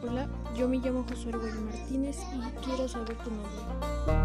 Hola, yo me llamo José Arguello Martínez y quiero saber tu nombre.